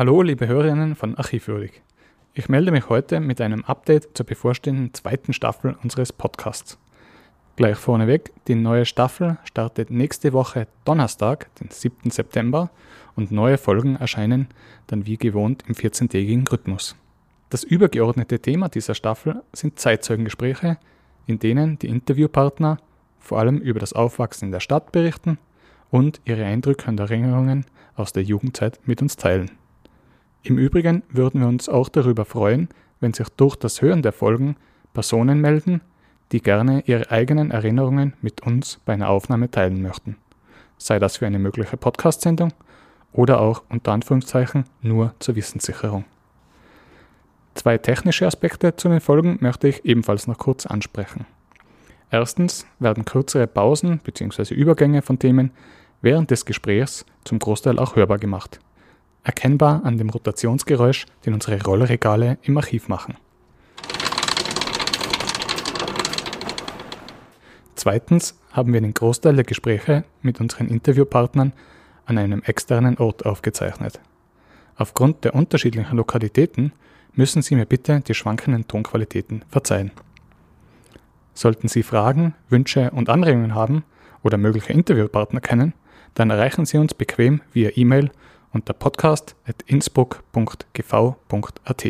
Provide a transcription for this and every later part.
Hallo, liebe Hörerinnen von Archivwürdig. Ich melde mich heute mit einem Update zur bevorstehenden zweiten Staffel unseres Podcasts. Gleich vorneweg, die neue Staffel startet nächste Woche Donnerstag, den 7. September, und neue Folgen erscheinen dann wie gewohnt im 14-tägigen Rhythmus. Das übergeordnete Thema dieser Staffel sind Zeitzeugengespräche, in denen die Interviewpartner vor allem über das Aufwachsen in der Stadt berichten und ihre Eindrücke und Erinnerungen aus der Jugendzeit mit uns teilen. Im Übrigen würden wir uns auch darüber freuen, wenn sich durch das Hören der Folgen Personen melden, die gerne ihre eigenen Erinnerungen mit uns bei einer Aufnahme teilen möchten. Sei das für eine mögliche Podcast-Sendung oder auch unter Anführungszeichen nur zur Wissenssicherung. Zwei technische Aspekte zu den Folgen möchte ich ebenfalls noch kurz ansprechen. Erstens werden kürzere Pausen bzw. Übergänge von Themen während des Gesprächs zum Großteil auch hörbar gemacht erkennbar an dem Rotationsgeräusch, den unsere Rollregale im Archiv machen. Zweitens haben wir den Großteil der Gespräche mit unseren Interviewpartnern an einem externen Ort aufgezeichnet. Aufgrund der unterschiedlichen Lokalitäten müssen Sie mir bitte die schwankenden Tonqualitäten verzeihen. Sollten Sie Fragen, Wünsche und Anregungen haben oder mögliche Interviewpartner kennen, dann erreichen Sie uns bequem via E-Mail unter podcast.innsbruck.gv.at.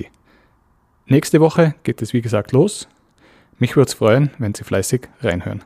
Nächste Woche geht es wie gesagt los. Mich würde es freuen, wenn Sie fleißig reinhören.